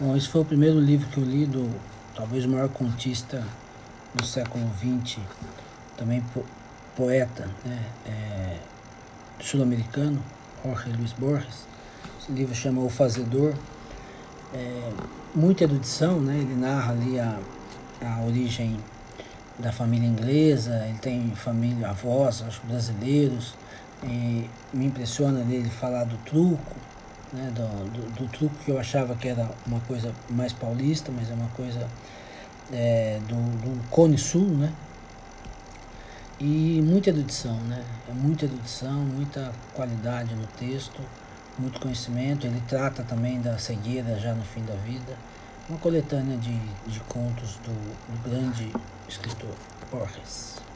Bom, esse foi o primeiro livro que eu li do talvez o maior contista do século XX, também po poeta né, é, sul-americano, Jorge Luis Borges. Esse livro chama O Fazedor. É, muita erudição, né? ele narra ali a, a origem da família inglesa, ele tem família, avós, acho brasileiros, e me impressiona ele falar do truco, né, do, do, do, truque que eu achava que era uma coisa mais paulista, mas é uma coisa é, do, do Cone Sul, né? E muita erudição, né? É muita erudição, muita qualidade no texto, muito conhecimento. Ele trata também da cegueira já no fim da vida. Uma coletânea de, de contos do, do grande escritor Borges.